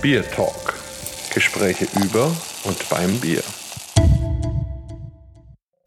Bier Talk. Gespräche über und beim Bier.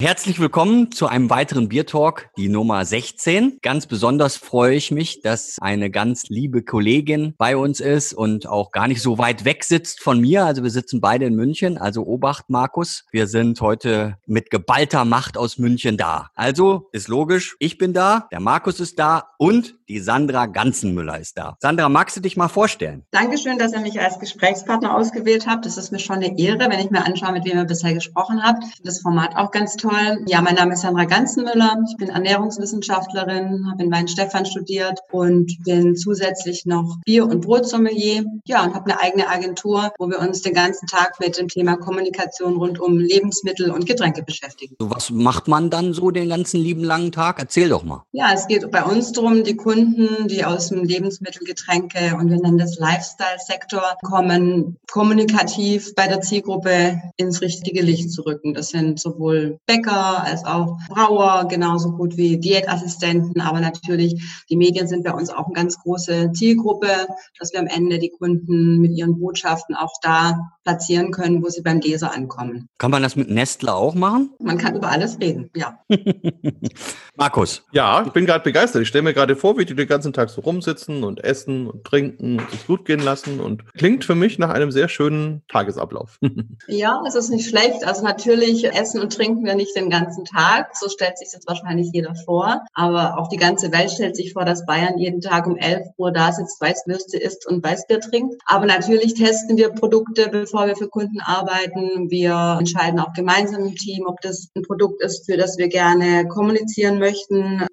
Herzlich willkommen zu einem weiteren Bier Talk, die Nummer 16. Ganz besonders freue ich mich, dass eine ganz liebe Kollegin bei uns ist und auch gar nicht so weit weg sitzt von mir. Also wir sitzen beide in München. Also Obacht, Markus. Wir sind heute mit geballter Macht aus München da. Also ist logisch, ich bin da, der Markus ist da und die Sandra Ganzenmüller ist da. Sandra, magst du dich mal vorstellen? Dankeschön, dass ihr mich als Gesprächspartner ausgewählt habt. Das ist mir schon eine Ehre, wenn ich mir anschaue, mit wem ihr bisher gesprochen habt. Das Format auch ganz toll. Ja, mein Name ist Sandra Ganzenmüller. Ich bin Ernährungswissenschaftlerin, habe in Weinstefan studiert und bin zusätzlich noch Bier- und Brotsommelier. Ja, und habe eine eigene Agentur, wo wir uns den ganzen Tag mit dem Thema Kommunikation rund um Lebensmittel und Getränke beschäftigen. So, was macht man dann so den ganzen lieben langen Tag? Erzähl doch mal. Ja, es geht bei uns darum, die Kunden, die aus dem Lebensmittel, Getränke und wir nennen das Lifestyle-Sektor kommen, kommunikativ bei der Zielgruppe ins richtige Licht zu rücken. Das sind sowohl Bäcker, Bäcker als auch Brauer, genauso gut wie Diätassistenten. Aber natürlich, die Medien sind bei uns auch eine ganz große Zielgruppe, dass wir am Ende die Kunden mit ihren Botschaften auch da platzieren können, wo sie beim Leser ankommen. Kann man das mit Nestle auch machen? Man kann über alles reden, ja. Markus. Ja, ich bin gerade begeistert. Ich stelle mir gerade vor, wie die den ganzen Tag so rumsitzen und essen und trinken und sich gut gehen lassen und klingt für mich nach einem sehr schönen Tagesablauf. ja, es ist nicht schlecht. Also natürlich essen und trinken wir nicht den ganzen Tag. So stellt sich das wahrscheinlich jeder vor. Aber auch die ganze Welt stellt sich vor, dass Bayern jeden Tag um 11 Uhr da sitzt, Weißwürste isst und Weißbier trinkt. Aber natürlich testen wir Produkte, bevor wir für Kunden arbeiten. Wir entscheiden auch gemeinsam im Team, ob das ein Produkt ist, für das wir gerne kommunizieren möchten,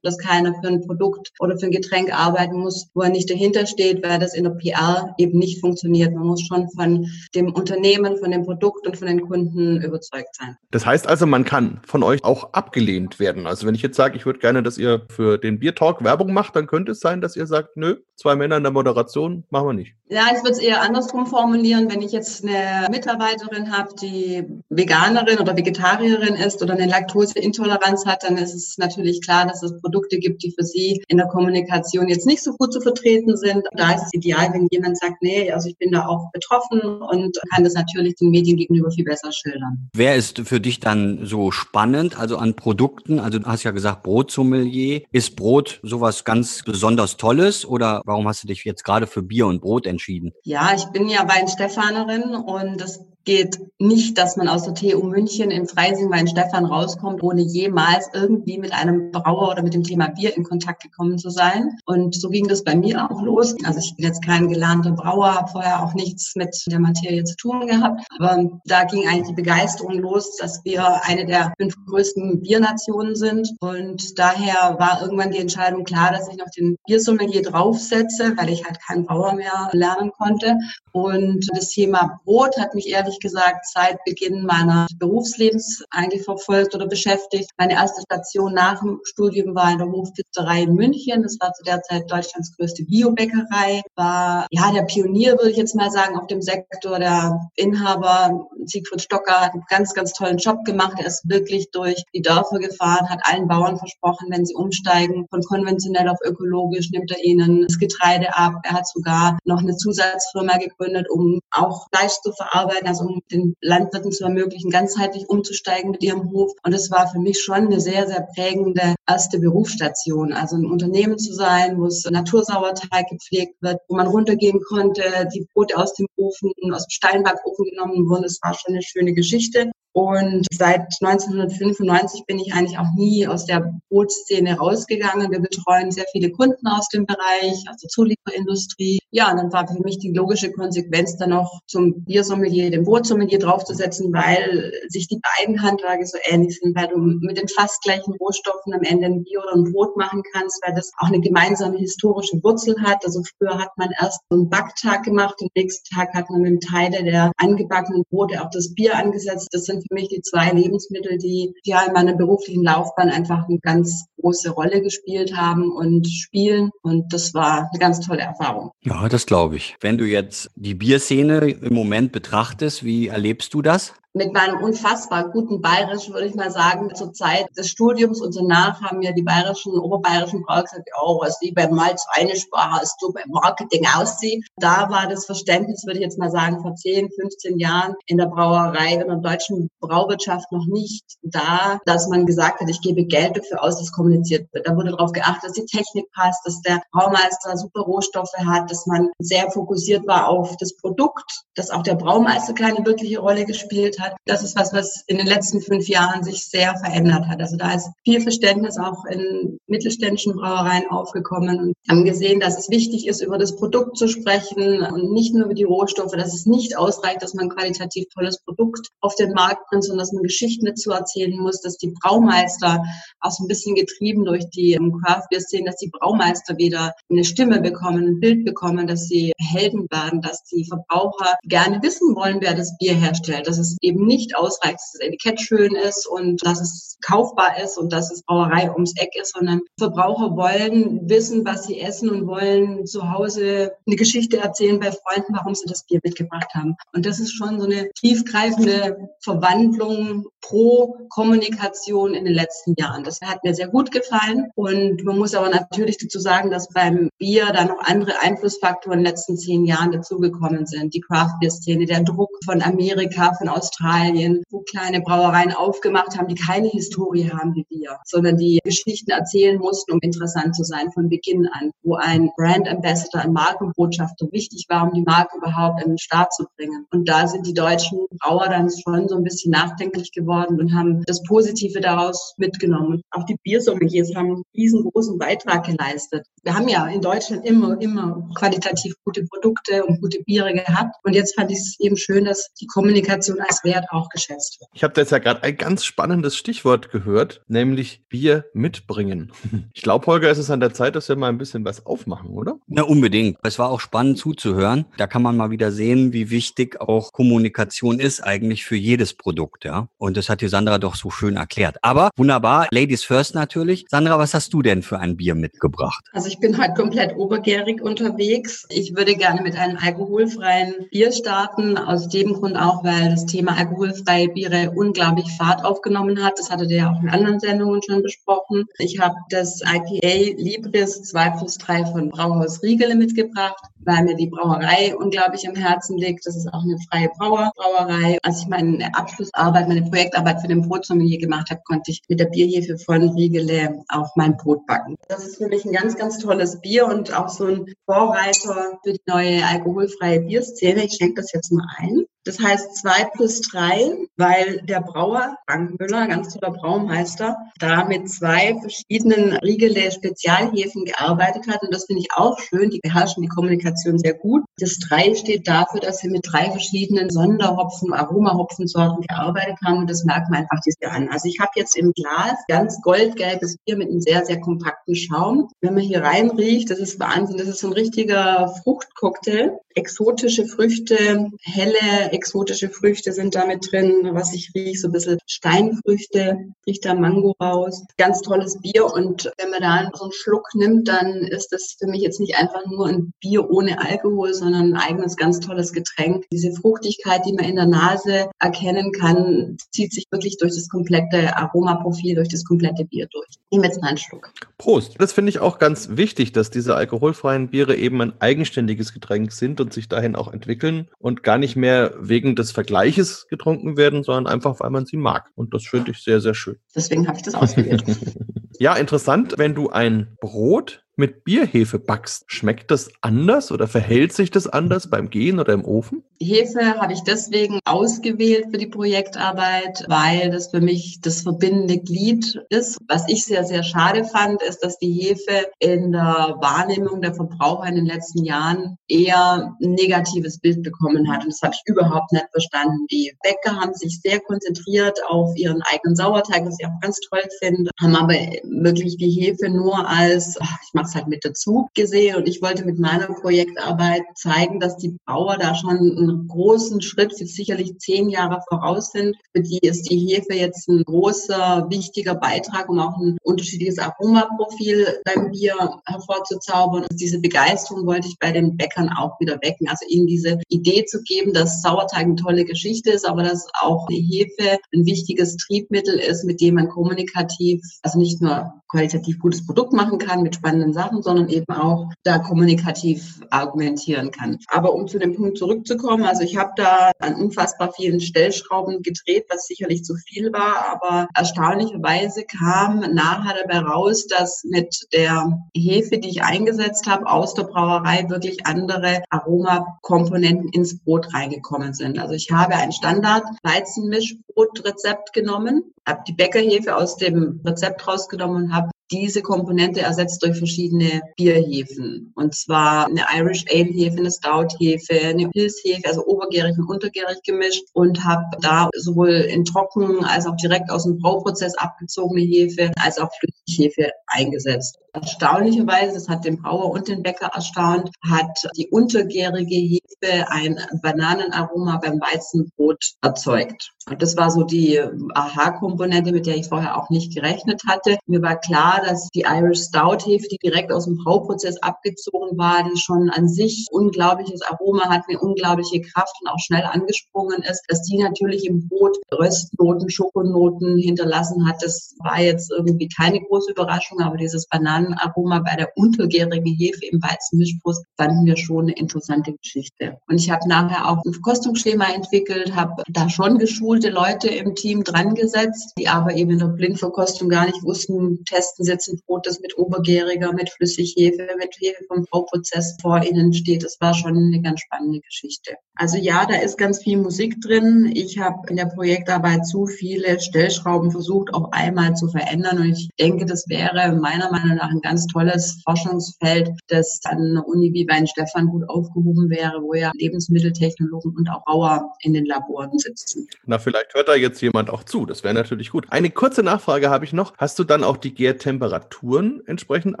dass keiner für ein Produkt oder für ein Getränk arbeiten muss, wo er nicht dahinter steht, weil das in der PR eben nicht funktioniert. Man muss schon von dem Unternehmen, von dem Produkt und von den Kunden überzeugt sein. Das heißt also, man kann von euch auch abgelehnt werden. Also wenn ich jetzt sage, ich würde gerne, dass ihr für den Bier Talk Werbung macht, dann könnte es sein, dass ihr sagt, nö, zwei Männer in der Moderation machen wir nicht. Ja, ich würde es eher andersrum formulieren, wenn ich jetzt eine Mitarbeiterin habe, die Veganerin oder Vegetarierin ist oder eine Laktoseintoleranz hat, dann ist es natürlich klar, dass es Produkte gibt, die für sie in der Kommunikation jetzt nicht so gut zu vertreten sind. Da ist es ideal, wenn jemand sagt, nee, also ich bin da auch betroffen und kann das natürlich den Medien gegenüber viel besser schildern. Wer ist für dich dann so spannend, also an Produkten? Also du hast ja gesagt Brotsommelier. Ist Brot sowas ganz besonders Tolles oder warum hast du dich jetzt gerade für Bier und Brot entschieden? Ja, ich bin ja Weinstefanerin und das geht nicht, dass man aus der TU München in Freising bei Stefan rauskommt, ohne jemals irgendwie mit einem Brauer oder mit dem Thema Bier in Kontakt gekommen zu sein. Und so ging das bei mir auch los. Also ich bin jetzt kein gelernter Brauer, habe vorher auch nichts mit der Materie zu tun gehabt. Aber da ging eigentlich die Begeisterung los, dass wir eine der fünf größten Biernationen sind. Und daher war irgendwann die Entscheidung klar, dass ich noch den Biersommelier draufsetze, weil ich halt kein Brauer mehr lernen konnte. Und das Thema Brot hat mich ehrlich ehrlich gesagt seit Beginn meiner Berufslebens eigentlich verfolgt oder beschäftigt. Meine erste Station nach dem Studium war in der Hofpizerei in München. Das war zu der Zeit Deutschlands größte Biobäckerei. War ja der Pionier, würde ich jetzt mal sagen, auf dem Sektor. Der Inhaber Siegfried Stocker hat einen ganz, ganz tollen Job gemacht. Er ist wirklich durch die Dörfer gefahren, hat allen Bauern versprochen, wenn sie umsteigen von konventionell auf ökologisch, nimmt er ihnen das Getreide ab. Er hat sogar noch eine Zusatzfirma gegründet, um auch Fleisch zu verarbeiten, also um den Landwirten zu ermöglichen, ganzheitlich umzusteigen mit ihrem Hof. Und es war für mich schon eine sehr, sehr prägende erste Berufsstation. Also ein Unternehmen zu sein, wo es Natursauerteig gepflegt wird, wo man runtergehen konnte, die Brote aus dem Ofen, aus dem Steinbackofen genommen wurden. Das war schon eine schöne Geschichte. Und seit 1995 bin ich eigentlich auch nie aus der Bootsszene rausgegangen. Wir betreuen sehr viele Kunden aus dem Bereich, aus der Zulieferindustrie. Ja, und dann war für mich die logische Konsequenz dann noch zum Biersommelier, dem Bootsommelier draufzusetzen, weil sich die beiden Handwerke so ähnlich sind, weil du mit den fast gleichen Rohstoffen am Ende ein Bier oder ein Brot machen kannst, weil das auch eine gemeinsame historische Wurzel hat. Also früher hat man erst so einen Backtag gemacht, den nächsten Tag hat man mit dem Teile der angebackenen Brote auch das Bier angesetzt. Das sind für mich die zwei Lebensmittel, die ja in meiner beruflichen Laufbahn einfach eine ganz große Rolle gespielt haben und spielen. Und das war eine ganz tolle Erfahrung. Ja, das glaube ich. Wenn du jetzt die Bierszene im Moment betrachtest, wie erlebst du das? Mit meinem unfassbar guten Bayerisch, würde ich mal sagen, zur Zeit des Studiums und danach haben mir die bayerischen, oberbayerischen Brauer gesagt, oh, was die beim Malz eine Sprache als du beim Marketing aussieht. Da war das Verständnis, würde ich jetzt mal sagen, vor 10, 15 Jahren in der Brauerei und der deutschen Brauwirtschaft noch nicht da, dass man gesagt hat, ich gebe Geld dafür aus, dass kommuniziert wird. Da wurde darauf geachtet, dass die Technik passt, dass der Braumeister super Rohstoffe hat, dass man sehr fokussiert war auf das Produkt, dass auch der Braumeister keine wirkliche Rolle gespielt hat. Das ist was, was in den letzten fünf Jahren sich sehr verändert hat. Also da ist viel Verständnis auch in mittelständischen Brauereien aufgekommen und haben gesehen, dass es wichtig ist, über das Produkt zu sprechen und nicht nur über die Rohstoffe, dass es nicht ausreicht, dass man qualitativ tolles Produkt auf den Markt bringt, sondern dass man Geschichten dazu erzählen muss, dass die Braumeister auch so ein bisschen getrieben durch die ähm, Craft Beer sehen, dass die Braumeister wieder eine Stimme bekommen, ein Bild bekommen, dass sie Helden werden, dass die Verbraucher gerne wissen wollen, wer das Bier herstellt, dass es eben nicht ausreicht, dass das Etikett schön ist und dass es kaufbar ist und dass es Brauerei ums Eck ist, sondern Verbraucher wollen wissen, was sie essen und wollen zu Hause eine Geschichte erzählen bei Freunden, warum sie das Bier mitgebracht haben. Und das ist schon so eine tiefgreifende Verwandlung pro Kommunikation in den letzten Jahren. Das hat mir sehr gut gefallen und man muss aber natürlich dazu sagen, dass beim Bier da noch andere Einflussfaktoren in den letzten zehn Jahren dazugekommen sind. Die Craft Beer Szene, der Druck von Amerika, von Australien, wo kleine Brauereien aufgemacht haben, die keine Historie haben wie wir, sondern die Geschichten erzählen mussten, um interessant zu sein von Beginn an, wo ein Brand Ambassador, ein Markenbotschafter wichtig war, um die Marke überhaupt in den Start zu bringen. Und da sind die deutschen Brauer dann schon so ein bisschen nachdenklich geworden und haben das Positive daraus mitgenommen. Auch die Biersommeliers haben einen riesengroßen Beitrag geleistet. Wir haben ja in Deutschland immer, immer qualitativ gute Produkte und gute Biere gehabt. Und jetzt fand ich es eben schön, dass die Kommunikation als Wert auch geschätzt wird. Ich habe jetzt ja gerade ein ganz spannendes Stichwort gehört, nämlich Bier mitbringen. Ich glaube, Holger, ist es an der Zeit, dass wir mal ein bisschen was aufmachen, oder? Ja, unbedingt. Es war auch spannend zuzuhören. Da kann man mal wieder sehen, wie wichtig auch Kommunikation ist eigentlich für jedes Produkt, ja. Und das hat die Sandra doch so schön erklärt. Aber wunderbar, Ladies first natürlich. Sandra, was hast du denn für ein Bier mitgebracht? Also ich bin heute komplett obergärig unterwegs. Ich würde gerne mit einem alkoholfreien Bier starten. Aus dem Grund auch, weil das Thema alkoholfreie Biere unglaublich Fahrt aufgenommen hat. Das hattet ihr ja auch in anderen Sendungen schon besprochen. Ich habe das IPA Libris 2 plus 3 von Brauhaus Riegele mitgebracht, weil mir die Brauerei unglaublich am Herzen liegt. Das ist auch eine freie Brauer Brauerei. Als ich meine Abschlussarbeit, meine Projektarbeit für den Brotsommelier gemacht habe, konnte ich mit der Bierhefe von Riegele auch mein Brot backen. Das ist für mich ein ganz, ganz tolles Bier und auch so ein Vorreiter für die neue alkoholfreie Bierszene. Ich schenke das jetzt mal ein. Das heißt zwei plus drei, weil der Brauer, Frank Müller, ganz toller Braumeister, da mit zwei verschiedenen Riegele Spezialhefen gearbeitet hat. Und das finde ich auch schön. Die beherrschen die Kommunikation sehr gut. Das drei steht dafür, dass sie mit drei verschiedenen Sonderhopfen, Aromahopfensorten gearbeitet haben. Und das merkt man einfach dieses an. Also ich habe jetzt im Glas ganz goldgelbes Bier mit einem sehr, sehr kompakten Schaum. Wenn man hier reinriecht, das ist Wahnsinn. Das ist so ein richtiger Fruchtcocktail. Exotische Früchte, helle, exotische Früchte sind damit drin, was ich rieche, so ein bisschen Steinfrüchte, riecht da Mango raus. Ganz tolles Bier und wenn man da so einen Schluck nimmt, dann ist das für mich jetzt nicht einfach nur ein Bier ohne Alkohol, sondern ein eigenes ganz tolles Getränk. Diese Fruchtigkeit, die man in der Nase erkennen kann, zieht sich wirklich durch das komplette Aromaprofil, durch das komplette Bier durch. Ich nehme jetzt mal einen Schluck. Prost. Das finde ich auch ganz wichtig, dass diese alkoholfreien Biere eben ein eigenständiges Getränk sind und sich dahin auch entwickeln und gar nicht mehr wegen des Vergleiches getrunken werden, sondern einfach, weil man sie mag. Und das finde ich sehr, sehr schön. Deswegen habe ich das ausgewählt. ja, interessant, wenn du ein Brot mit Bierhefe backst, schmeckt das anders oder verhält sich das anders beim Gehen oder im Ofen? Hefe habe ich deswegen ausgewählt für die Projektarbeit, weil das für mich das verbindende Glied ist. Was ich sehr, sehr schade fand, ist, dass die Hefe in der Wahrnehmung der Verbraucher in den letzten Jahren eher ein negatives Bild bekommen hat. Und das habe ich überhaupt nicht verstanden. Die Bäcker haben sich sehr konzentriert auf ihren eigenen Sauerteig, was ich auch ganz toll finde, haben aber wirklich die Hefe nur als, ich mache Markts halt mit dazu gesehen. Und ich wollte mit meiner Projektarbeit zeigen, dass die Brauer da schon einen großen Schritt, sicherlich zehn Jahre voraus sind. Für die ist die Hefe jetzt ein großer, wichtiger Beitrag, um auch ein unterschiedliches Aromaprofil beim Bier hervorzuzaubern. Und diese Begeisterung wollte ich bei den Bäckern auch wieder wecken. Also ihnen diese Idee zu geben, dass Sauerteig eine tolle Geschichte ist, aber dass auch die Hefe ein wichtiges Triebmittel ist, mit dem man kommunikativ, also nicht nur qualitativ gutes Produkt machen kann mit spannenden Sachen, sondern eben auch da kommunikativ argumentieren kann. Aber um zu dem Punkt zurückzukommen, also ich habe da an unfassbar vielen Stellschrauben gedreht, was sicherlich zu viel war, aber erstaunlicherweise kam nachher dabei raus, dass mit der Hefe, die ich eingesetzt habe, aus der Brauerei wirklich andere Aromakomponenten ins Brot reingekommen sind. Also ich habe ein Standard Weizenmischbrotrezept genommen, habe die Bäckerhefe aus dem Rezept rausgenommen und habe diese Komponente ersetzt durch verschiedene Bierhefen. Und zwar eine Irish Ale Hefe, eine Stout Hefe, eine Pilzhefe, also obergärig und untergärig gemischt und habe da sowohl in trocken als auch direkt aus dem Brauprozess abgezogene Hefe als auch Flüssighefe eingesetzt. Erstaunlicherweise, das hat den Brauer und den Bäcker erstaunt, hat die untergärige Hefe ein Bananenaroma beim Weizenbrot erzeugt. Das war so die Aha-Komponente, mit der ich vorher auch nicht gerechnet hatte. Mir war klar, dass die Irish Stout Hefe, die direkt aus dem Brauprozess abgezogen war, die schon an sich unglaubliches Aroma hat, eine unglaubliche Kraft und auch schnell angesprungen ist, dass die natürlich im Brot Röstnoten, Schokonoten hinterlassen hat. Das war jetzt irgendwie keine große Überraschung, aber dieses Bananenaroma bei der untergärigen Hefe im Weizenmischbrot fanden wir schon eine interessante Geschichte. Und ich habe nachher auch ein Verkostungsschema entwickelt, habe da schon geschult, geschulte Leute im Team dran gesetzt, die aber eben in der Blindverkostung gar nicht wussten, testen Sie jetzt ein Brot, das mit obergäriger, mit Flüssighefe, mit Hefe vom Brauprozess vor Ihnen steht. Das war schon eine ganz spannende Geschichte. Also ja, da ist ganz viel Musik drin. Ich habe in der Projektarbeit zu viele Stellschrauben versucht, auch einmal zu verändern. Und ich denke, das wäre meiner Meinung nach ein ganz tolles Forschungsfeld, das an einer Uni wie Weinstefan gut aufgehoben wäre, wo ja Lebensmitteltechnologen und auch Bauer in den Laboren sitzen. Na, vielleicht hört da jetzt jemand auch zu. Das wäre natürlich gut. Eine kurze Nachfrage habe ich noch. Hast du dann auch die Gärtemperaturen entsprechend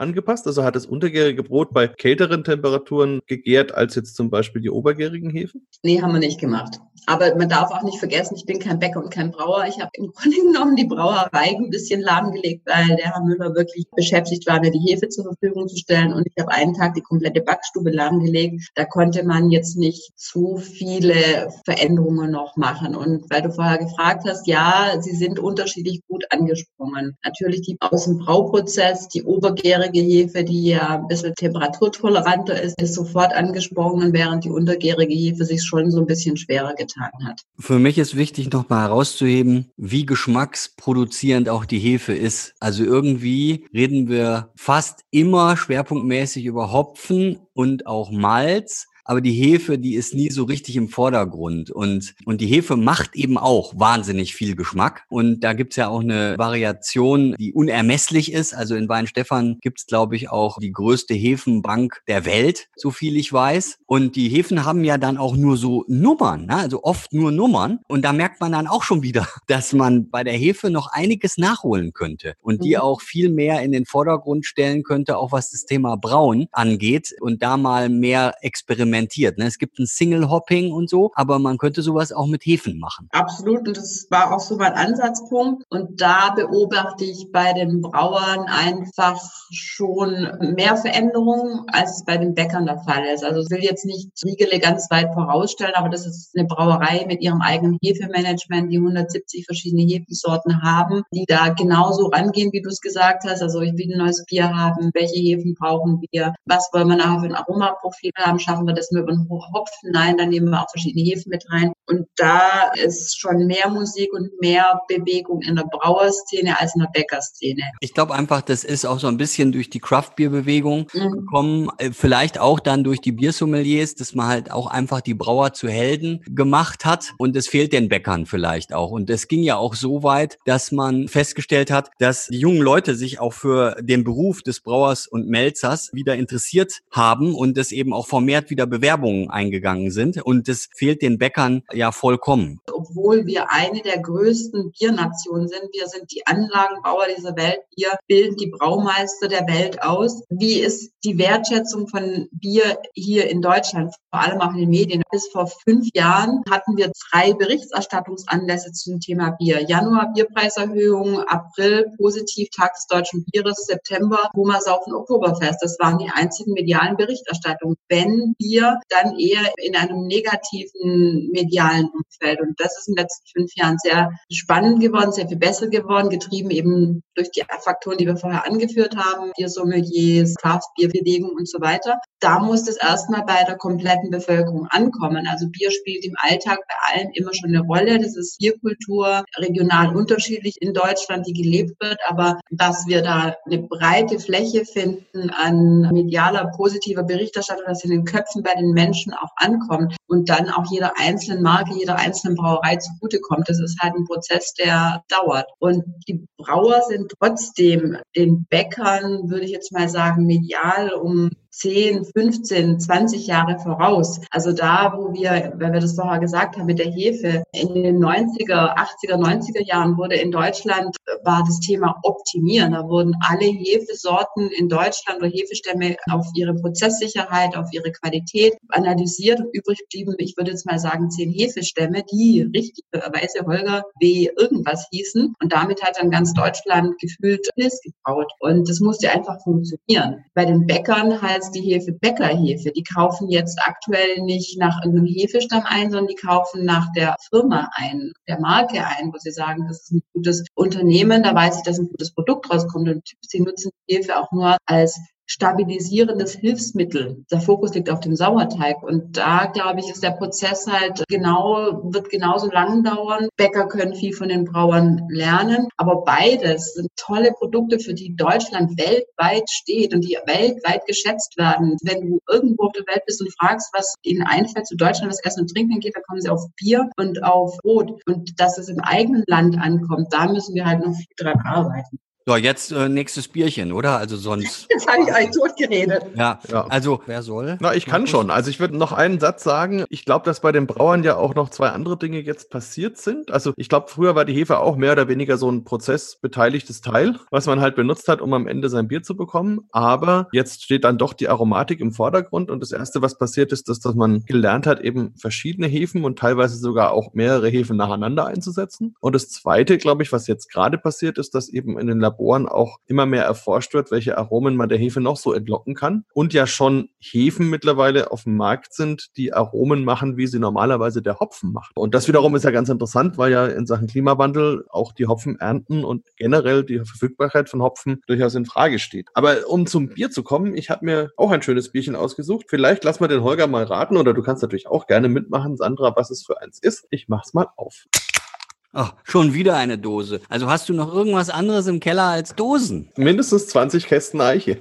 angepasst? Also hat das untergärige Brot bei kälteren Temperaturen gegärt als jetzt zum Beispiel die obergärigen Hefen? Nee, haben wir nicht gemacht. Aber man darf auch nicht vergessen, ich bin kein Bäcker und kein Brauer. Ich habe im Grunde genommen die Brauerei ein bisschen lahmgelegt, weil der Herr Müller wirklich beschäftigt war, mir die Hefe zur Verfügung zu stellen. Und ich habe einen Tag die komplette Backstube lahmgelegt. Da konnte man jetzt nicht zu viele Veränderungen noch machen. Und weil du vorher gefragt hast, ja, sie sind unterschiedlich gut angesprungen. Natürlich die aus dem Brauprozess, die obergärige Hefe, die ja ein bisschen temperaturtoleranter ist, ist sofort angesprungen, während die untergärige Hefe sich schon so ein bisschen schwerer getan hat. Für mich ist wichtig, nochmal herauszuheben, wie geschmacksproduzierend auch die Hefe ist. Also irgendwie reden wir fast immer schwerpunktmäßig über Hopfen und auch Malz aber die Hefe, die ist nie so richtig im Vordergrund. Und, und die Hefe macht eben auch wahnsinnig viel Geschmack. Und da gibt's ja auch eine Variation, die unermesslich ist. Also in Weinstefan gibt's glaube ich, auch die größte Hefenbank der Welt, so viel ich weiß. Und die Hefen haben ja dann auch nur so Nummern, ne? also oft nur Nummern. Und da merkt man dann auch schon wieder, dass man bei der Hefe noch einiges nachholen könnte und die mhm. auch viel mehr in den Vordergrund stellen könnte, auch was das Thema Brauen angeht und da mal mehr experimentieren experimentiert. Ne? Es gibt ein Single-Hopping und so, aber man könnte sowas auch mit Hefen machen. Absolut. Und das war auch so mein Ansatzpunkt. Und da beobachte ich bei den Brauern einfach schon mehr Veränderungen, als es bei den Bäckern der Fall ist. Also ich will jetzt nicht Riegele ganz weit vorausstellen, aber das ist eine Brauerei mit ihrem eigenen Hefemanagement, die 170 verschiedene Hefensorten haben, die da genauso rangehen, wie du es gesagt hast. Also ich will ein neues Bier haben, welche Hefen brauchen wir, was wollen wir nachher für ein Aromaprofil haben, schaffen wir das setzen wir über den Hopfen. Nein, dann nehmen wir auch verschiedene Hefen mit rein. Und da ist schon mehr Musik und mehr Bewegung in der Brauerszene als in der Bäckerszene. Ich glaube einfach, das ist auch so ein bisschen durch die Craft-Bier-Bewegung mhm. gekommen. Äh, vielleicht auch dann durch die Biersommeliers, dass man halt auch einfach die Brauer zu Helden gemacht hat. Und es fehlt den Bäckern vielleicht auch. Und es ging ja auch so weit, dass man festgestellt hat, dass die jungen Leute sich auch für den Beruf des Brauers und Melzers wieder interessiert haben und es eben auch vermehrt wieder Bewerbungen eingegangen sind. Und das fehlt den Bäckern ja vollkommen. Obwohl wir eine der größten Biernationen sind, wir sind die Anlagenbauer dieser Welt, wir bilden die Braumeister der Welt aus. Wie ist die Wertschätzung von Bier hier in Deutschland, vor allem auch in den Medien? Bis vor fünf Jahren hatten wir drei Berichterstattungsanlässe zum Thema Bier. Januar Bierpreiserhöhung, April positiv Tag des deutschen Bieres, September Hummersaufen Oktoberfest. Das waren die einzigen medialen Berichterstattungen. Wenn Bier, dann eher in einem negativen medialen Umfeld. Und das ist in den letzten fünf Jahren sehr spannend geworden, sehr viel besser geworden, getrieben eben durch die Faktoren, die wir vorher angeführt haben, Biersommeliers, Craftbierbewegung und so weiter. Da muss das erstmal bei der kompletten Bevölkerung ankommen. Also Bier spielt im Alltag bei allen immer schon eine Rolle. Das ist Bierkultur, regional unterschiedlich in Deutschland, die gelebt wird. Aber dass wir da eine breite Fläche finden an medialer, positiver Berichterstattung, dass in den Köpfen bei den Menschen auch ankommt und dann auch jeder einzelnen Marke, jeder einzelnen Brauerei zugutekommt. Das ist halt ein Prozess, der dauert. Und die Brauer sind trotzdem den Bäckern, würde ich jetzt mal sagen, medial um 10, 15, 20 Jahre voraus. Also da, wo wir, wenn wir das vorher gesagt haben, mit der Hefe, in den 90er, 80er, 90er Jahren wurde in Deutschland, war das Thema optimieren. Da wurden alle Hefesorten in Deutschland oder Hefestämme auf ihre Prozesssicherheit, auf ihre Qualität analysiert übrig blieben, ich würde jetzt mal sagen, zehn Hefestämme, die richtigerweise Holger W. irgendwas hießen. Und damit hat dann ganz Deutschland gefühlt Pilz gebaut. Und das musste einfach funktionieren. Bei den Bäckern heißt die Hefe Bäckerhefe. Die kaufen jetzt aktuell nicht nach irgendeinem Hefestamm ein, sondern die kaufen nach der Firma ein, der Marke ein, wo sie sagen, das ist ein gutes Unternehmen, da weiß ich, dass ein gutes Produkt rauskommt und sie nutzen die Hefe auch nur als stabilisierendes Hilfsmittel. Der Fokus liegt auf dem Sauerteig. Und da, glaube ich, ist der Prozess halt genau, wird genauso lang dauern. Bäcker können viel von den Brauern lernen. Aber beides sind tolle Produkte, für die Deutschland weltweit steht und die weltweit geschätzt werden. Wenn du irgendwo auf der Welt bist und fragst, was ihnen einfällt zu Deutschland, was Essen und Trinken geht, dann kommen sie auf Bier und auf Brot. Und dass es im eigenen Land ankommt, da müssen wir halt noch viel dran arbeiten. So, jetzt äh, nächstes Bierchen, oder? Also sonst. Jetzt habe ich euch tot geredet. Ja, ja, also wer soll? Na, ich kann schon. Also ich würde noch einen Satz sagen. Ich glaube, dass bei den Brauern ja auch noch zwei andere Dinge jetzt passiert sind. Also ich glaube, früher war die Hefe auch mehr oder weniger so ein prozessbeteiligtes Teil, was man halt benutzt hat, um am Ende sein Bier zu bekommen. Aber jetzt steht dann doch die Aromatik im Vordergrund. Und das Erste, was passiert ist, ist, dass man gelernt hat, eben verschiedene Hefen und teilweise sogar auch mehrere Hefen nacheinander einzusetzen. Und das Zweite, glaube ich, was jetzt gerade passiert, ist, dass eben in den Laboren Laboren auch immer mehr erforscht wird, welche Aromen man der Hefe noch so entlocken kann. Und ja schon Hefen mittlerweile auf dem Markt sind, die Aromen machen, wie sie normalerweise der Hopfen macht. Und das wiederum ist ja ganz interessant, weil ja in Sachen Klimawandel auch die Hopfenernten und generell die Verfügbarkeit von Hopfen durchaus in Frage steht. Aber um zum Bier zu kommen, ich habe mir auch ein schönes Bierchen ausgesucht. Vielleicht lass mal den Holger mal raten oder du kannst natürlich auch gerne mitmachen, Sandra, was es für eins ist. Ich mach's mal auf. Ach, schon wieder eine Dose. Also hast du noch irgendwas anderes im Keller als Dosen? Mindestens 20 Kästen Eiche.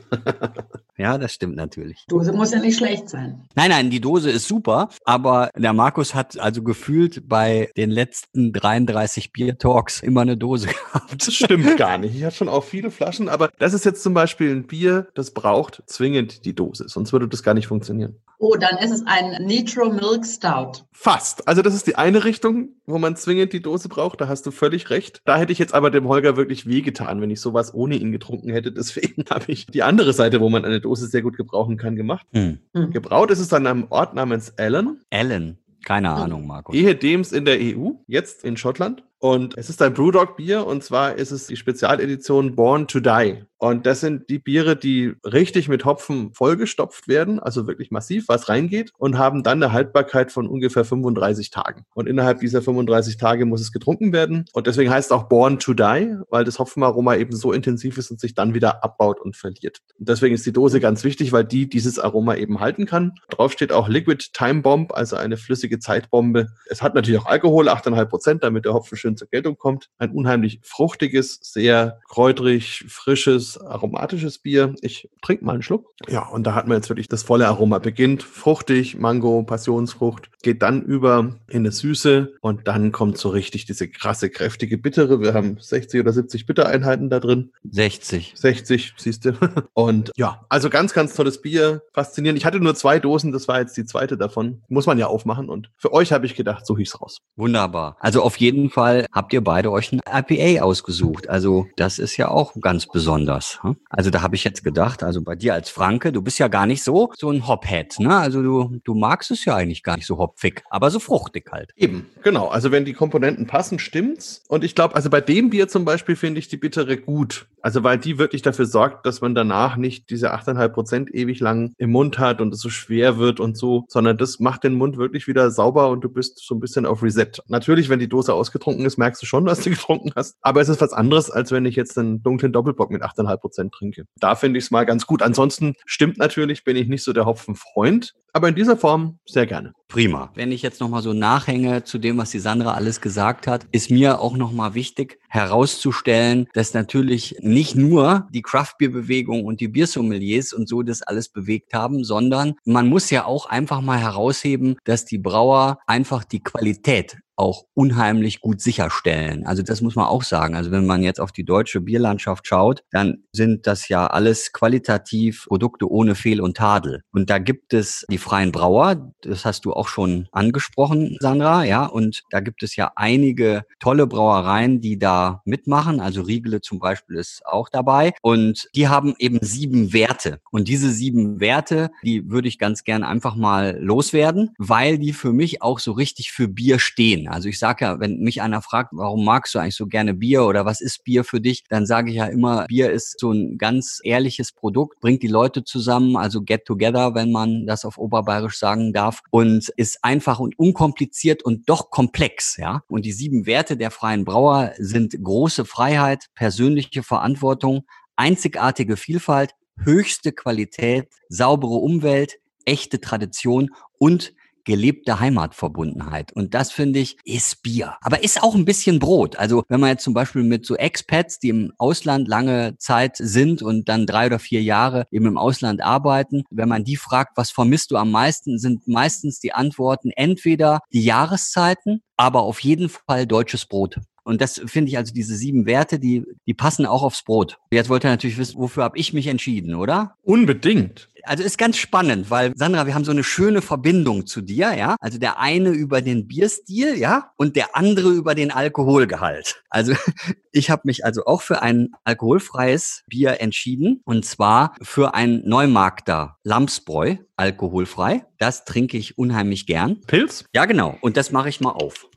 ja, das stimmt natürlich. Dose muss ja nicht schlecht sein. Nein, nein, die Dose ist super. Aber der Markus hat also gefühlt bei den letzten 33 Bier-Talks immer eine Dose gehabt. Das stimmt gar nicht. Ich hatte schon auch viele Flaschen. Aber das ist jetzt zum Beispiel ein Bier, das braucht zwingend die Dose. Sonst würde das gar nicht funktionieren. Oh, dann ist es ein Nitro Milk Stout. Fast. Also das ist die eine Richtung, wo man zwingend die Dose braucht. Da hast du völlig recht. Da hätte ich jetzt aber dem Holger wirklich wehgetan, wenn ich sowas ohne ihn getrunken hätte. Deswegen habe ich die andere Seite, wo man eine Dose sehr gut gebrauchen kann, gemacht. Hm. Hm. Gebraut ist es an einem Ort namens Allen. Allen. Keine Ahnung, Markus. Ehedems in der EU, jetzt in Schottland. Und es ist ein Brewdog-Bier und zwar ist es die Spezialedition Born to Die. Und das sind die Biere, die richtig mit Hopfen vollgestopft werden, also wirklich massiv was reingeht und haben dann eine Haltbarkeit von ungefähr 35 Tagen. Und innerhalb dieser 35 Tage muss es getrunken werden. Und deswegen heißt es auch Born to Die, weil das Hopfenaroma eben so intensiv ist und sich dann wieder abbaut und verliert. Und deswegen ist die Dose ganz wichtig, weil die dieses Aroma eben halten kann. Drauf steht auch Liquid Time Bomb, also eine flüssige Zeitbombe. Es hat natürlich auch Alkohol, 8,5 Prozent, damit der Hopfen schön schön zur Geltung kommt. Ein unheimlich fruchtiges, sehr kräutrig, frisches, aromatisches Bier. Ich trinke mal einen Schluck. Ja, und da hat man jetzt wirklich das volle Aroma. Beginnt fruchtig, Mango, Passionsfrucht, geht dann über in eine Süße und dann kommt so richtig diese krasse, kräftige Bittere. Wir haben 60 oder 70 Bittereinheiten da drin. 60. 60, siehst du. Und ja, also ganz, ganz tolles Bier. Faszinierend. Ich hatte nur zwei Dosen, das war jetzt die zweite davon. Muss man ja aufmachen. Und für euch habe ich gedacht, so hieß raus. Wunderbar. Also auf jeden Fall habt ihr beide euch ein IPA ausgesucht. Also das ist ja auch ganz besonders. hm? Also da habe ich jetzt gedacht, also bei dir als Franke, du bist ja gar nicht so so ein Hophead, ne? Also du du magst es ja eigentlich gar nicht so hopfig, aber so fruchtig halt. Eben, genau. Also wenn die Komponenten passen, stimmt's. Und ich glaube, also bei dem Bier zum Beispiel finde ich die Bittere gut. Also weil die wirklich dafür sorgt, dass man danach nicht diese 8,5 Prozent ewig lang im Mund hat und es so schwer wird und so, sondern das macht den Mund wirklich wieder sauber und du bist so ein bisschen auf Reset. Natürlich, wenn die Dose ausgetrunken ist, merkst du schon, dass du getrunken hast. Aber es ist was anderes, als wenn ich jetzt einen dunklen Doppelbock mit 8,5 Prozent trinke. Da finde ich es mal ganz gut. Ansonsten stimmt natürlich, bin ich nicht so der Hopfenfreund. Aber in dieser Form sehr gerne. Prima. Wenn ich jetzt nochmal so nachhänge zu dem, was die Sandra alles gesagt hat, ist mir auch nochmal wichtig herauszustellen, dass natürlich nicht nur die Craftbeer-Bewegung und die Biersommeliers und so das alles bewegt haben, sondern man muss ja auch einfach mal herausheben, dass die Brauer einfach die Qualität auch unheimlich gut sicherstellen. Also das muss man auch sagen. Also wenn man jetzt auf die deutsche Bierlandschaft schaut, dann sind das ja alles qualitativ Produkte ohne Fehl und Tadel. Und da gibt es die freien Brauer, das hast du auch schon angesprochen, Sandra, ja, und da gibt es ja einige tolle Brauereien, die da mitmachen. Also Riegele zum Beispiel ist auch dabei. Und die haben eben sieben Werte. Und diese sieben Werte, die würde ich ganz gern einfach mal loswerden, weil die für mich auch so richtig für Bier stehen. Also ich sage ja, wenn mich einer fragt, warum magst du eigentlich so gerne Bier oder was ist Bier für dich, dann sage ich ja immer, Bier ist so ein ganz ehrliches Produkt, bringt die Leute zusammen, also get together, wenn man das auf Oberbayerisch sagen darf und ist einfach und unkompliziert und doch komplex, ja. Und die sieben Werte der freien Brauer sind große Freiheit, persönliche Verantwortung, einzigartige Vielfalt, höchste Qualität, saubere Umwelt, echte Tradition und gelebte Heimatverbundenheit. Und das finde ich, ist Bier. Aber ist auch ein bisschen Brot. Also wenn man jetzt zum Beispiel mit so Expats, die im Ausland lange Zeit sind und dann drei oder vier Jahre eben im Ausland arbeiten, wenn man die fragt, was vermisst du am meisten, sind meistens die Antworten entweder die Jahreszeiten, aber auf jeden Fall deutsches Brot. Und das finde ich also diese sieben Werte, die, die passen auch aufs Brot. Jetzt wollt ihr natürlich wissen, wofür habe ich mich entschieden, oder? Unbedingt. Also ist ganz spannend, weil Sandra, wir haben so eine schöne Verbindung zu dir, ja. Also der eine über den Bierstil, ja, und der andere über den Alkoholgehalt. Also ich habe mich also auch für ein alkoholfreies Bier entschieden und zwar für ein Neumarkter Lamsbräu, alkoholfrei. Das trinke ich unheimlich gern. Pilz? Ja, genau. Und das mache ich mal auf.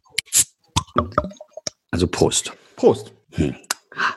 Also Prost. Prost. Hm.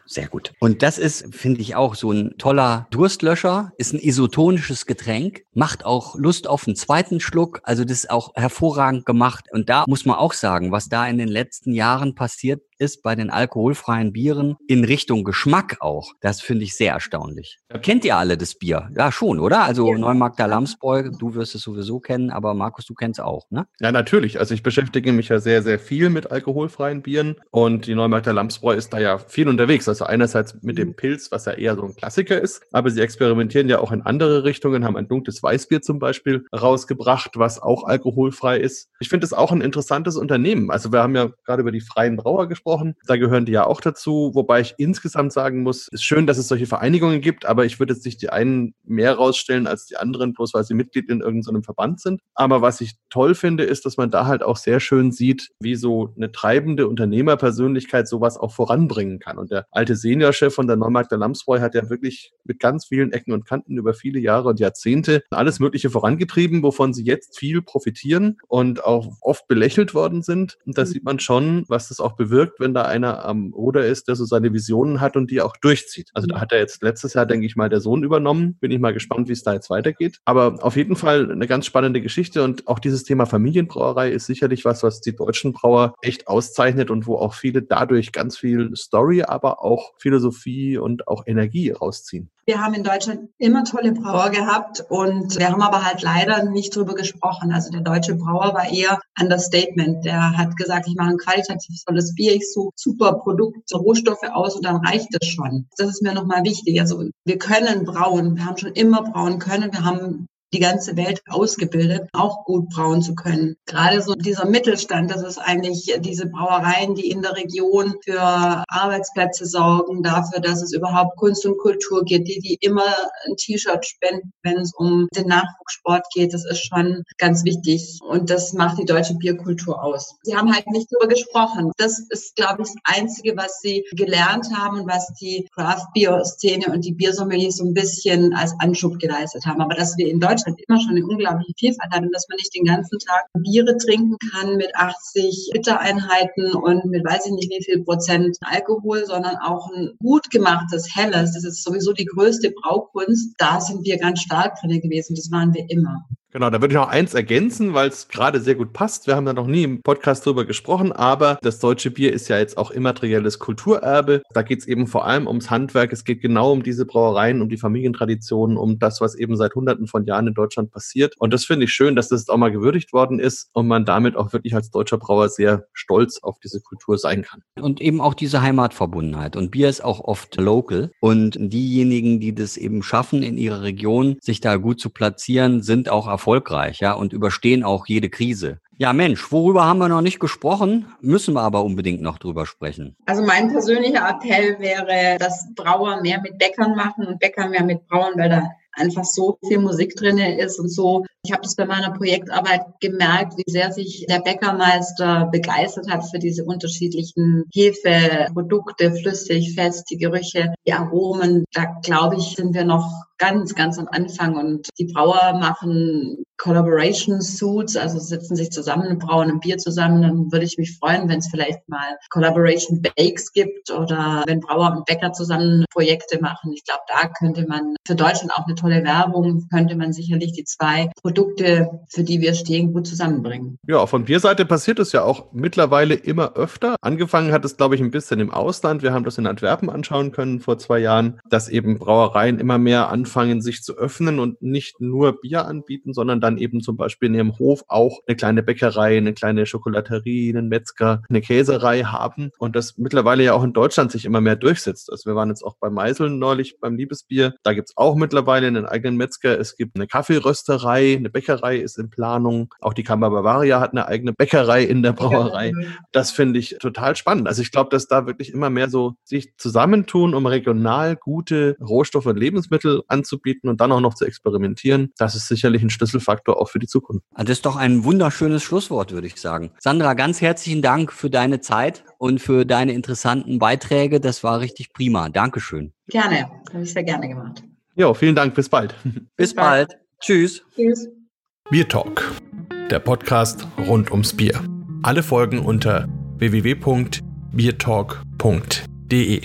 Sehr gut. Und das ist, finde ich, auch so ein toller Durstlöscher, ist ein isotonisches Getränk, macht auch Lust auf einen zweiten Schluck. Also das ist auch hervorragend gemacht. Und da muss man auch sagen, was da in den letzten Jahren passiert ist bei den alkoholfreien Bieren in Richtung Geschmack auch. Das finde ich sehr erstaunlich. Kennt ihr alle das Bier? Ja, schon, oder? Also Ja. Neumarkter Lamsbräu, du wirst es sowieso kennen, aber Markus, du kennst auch, ne? Ja, natürlich. Also ich beschäftige mich ja sehr, sehr viel mit alkoholfreien Bieren und die Neumarkter Lamsbräu ist da ja viel unterwegs. Also einerseits mit dem Pilz, was ja eher so ein Klassiker ist, aber sie experimentieren ja auch in andere Richtungen, haben ein dunkles Weißbier zum Beispiel rausgebracht, was auch alkoholfrei ist. Ich finde es auch ein interessantes Unternehmen. Also wir haben ja gerade über die freien Brauer gesprochen. Da gehören die ja auch dazu, wobei ich insgesamt sagen muss, ist schön, dass es solche Vereinigungen gibt, aber ich würde jetzt nicht die einen mehr rausstellen als die anderen, bloß weil sie Mitglied in irgendeinem Verband sind. Aber was ich toll finde, ist, dass man da halt auch sehr schön sieht, wie so eine treibende Unternehmerpersönlichkeit sowas auch voranbringen kann. Und der alte Seniorchef von der Neumarkter Lamsbräu hat ja wirklich mit ganz vielen Ecken und Kanten über viele Jahre und Jahrzehnte alles Mögliche vorangetrieben, wovon sie jetzt viel profitieren und auch oft belächelt worden sind. Und da Mhm. sieht man schon, was das auch bewirkt, wenn da einer am Ruder ist, der so seine Visionen hat und die auch durchzieht. Also da hat er jetzt letztes Jahr, denke ich mal, der Sohn übernommen. Bin ich mal gespannt, wie es da jetzt weitergeht. Aber auf jeden Fall eine ganz spannende Geschichte und auch dieses Thema Familienbrauerei ist sicherlich was, was die deutschen Brauer echt auszeichnet und wo auch viele dadurch ganz viel Story, aber auch Philosophie und auch Energie rausziehen. Wir haben in Deutschland immer tolle Brauer gehabt und wir haben aber halt leider nicht drüber gesprochen. Also der deutsche Brauer war eher Understatement. Der hat gesagt, ich mache ein qualitativ tolles Bier, ich suche super Produkte, Rohstoffe aus und dann reicht es schon. Das ist mir nochmal wichtig. Also wir können brauen. Wir haben schon immer brauen können. Wir haben die ganze Welt ausgebildet, auch gut brauen zu können. Gerade so dieser Mittelstand, das ist eigentlich diese Brauereien, die in der Region für Arbeitsplätze sorgen, dafür, dass es überhaupt Kunst und Kultur geht, die, die immer ein T-Shirt spenden, wenn es um den Nachwuchssport geht. Das ist schon ganz wichtig. Und das macht die deutsche Bierkultur aus. Sie haben halt nicht darüber gesprochen. Das ist, glaube ich, das Einzige, was sie gelernt haben und was die Craft-Bier-Szene und die Biersommeliers so ein bisschen als Anschub geleistet haben. Aber dass wir in Deutschland Deutschland immer schon eine unglaubliche Vielfalt hat und dass man nicht den ganzen Tag Biere trinken kann mit 80 Bittereinheiten und mit weiß ich nicht wie viel Prozent Alkohol, sondern auch ein gut gemachtes Helles. Das ist sowieso die größte Braukunst. Da sind wir ganz stark drin gewesen. Das waren wir immer. Genau, da würde ich noch eins ergänzen, weil es gerade sehr gut passt. Wir haben da noch nie im Podcast drüber gesprochen, aber das deutsche Bier ist ja jetzt auch immaterielles Kulturerbe. Da geht es eben vor allem ums Handwerk. Es geht genau um diese Brauereien, um die Familientraditionen, um das, was eben seit Hunderten von Jahren in Deutschland passiert. Und das finde ich schön, dass das auch mal gewürdigt worden ist und man damit auch wirklich als deutscher Brauer sehr stolz auf diese Kultur sein kann. Und eben auch diese Heimatverbundenheit. Und Bier ist auch oft local. Und diejenigen, die das eben schaffen, in ihrer Region sich da gut zu platzieren, sind auch erfolgreich erfolgreich, ja, und überstehen auch jede Krise. Ja, Mensch, worüber haben wir noch nicht gesprochen? Müssen wir aber unbedingt noch drüber sprechen. Also mein persönlicher Appell wäre, dass Brauer mehr mit Bäckern machen und Bäcker mehr mit Brauern, weil da einfach so viel Musik drin ist und so. Ich habe das bei meiner Projektarbeit gemerkt, wie sehr sich der Bäckermeister begeistert hat für diese unterschiedlichen Hefeprodukte, flüssig, fest, die Gerüche, die Aromen. Da glaube ich, sind wir noch ganz, ganz am Anfang und die Brauer machen Collaboration Suits, also setzen sich zusammen, brauen ein Bier zusammen, dann würde ich mich freuen, wenn es vielleicht mal Collaboration Bakes gibt oder wenn Brauer und Bäcker zusammen Projekte machen. Ich glaube, da könnte man für Deutschland auch eine tolle Werbung, könnte man sicherlich die zwei Produkte, für die wir stehen, gut zusammenbringen. Ja, von Bierseite passiert es ja auch mittlerweile immer öfter. Angefangen hat es, glaube ich, ein bisschen im Ausland. Wir haben das in Antwerpen anschauen können vor zwei Jahren, dass eben Brauereien immer mehr anfangen, sich zu öffnen und nicht nur Bier anbieten, sondern dann eben zum Beispiel in ihrem Hof auch eine kleine Bäckerei, eine kleine Schokolaterie, einen Metzger, eine Käserei haben und das mittlerweile ja auch in Deutschland sich immer mehr durchsetzt. Also wir waren jetzt auch bei Meiseln neulich beim Liebesbier. Da gibt es auch mittlerweile einen eigenen Metzger. Es gibt eine Kaffeerösterei, eine Bäckerei ist in Planung. Auch die Kammer Bavaria hat eine eigene Bäckerei in der Brauerei. Das finde ich total spannend. Also ich glaube, dass da wirklich immer mehr so sich zusammentun, um regional gute Rohstoffe und Lebensmittel anzubieten und dann auch noch zu experimentieren. Das ist sicherlich ein Schlüsselfaktor Faktor auch für die Zukunft. Ah, das ist doch ein wunderschönes Schlusswort, würde ich sagen. Sandra, ganz herzlichen Dank für deine Zeit und für deine interessanten Beiträge. Das war richtig prima. Dankeschön. Gerne, habe ich sehr gerne gemacht. Ja, vielen Dank. Bis bald. Bis, bald. Tschüss. Tschüss. Bier Talk, der Podcast rund ums Bier. Alle Folgen unter www.biertalk.de.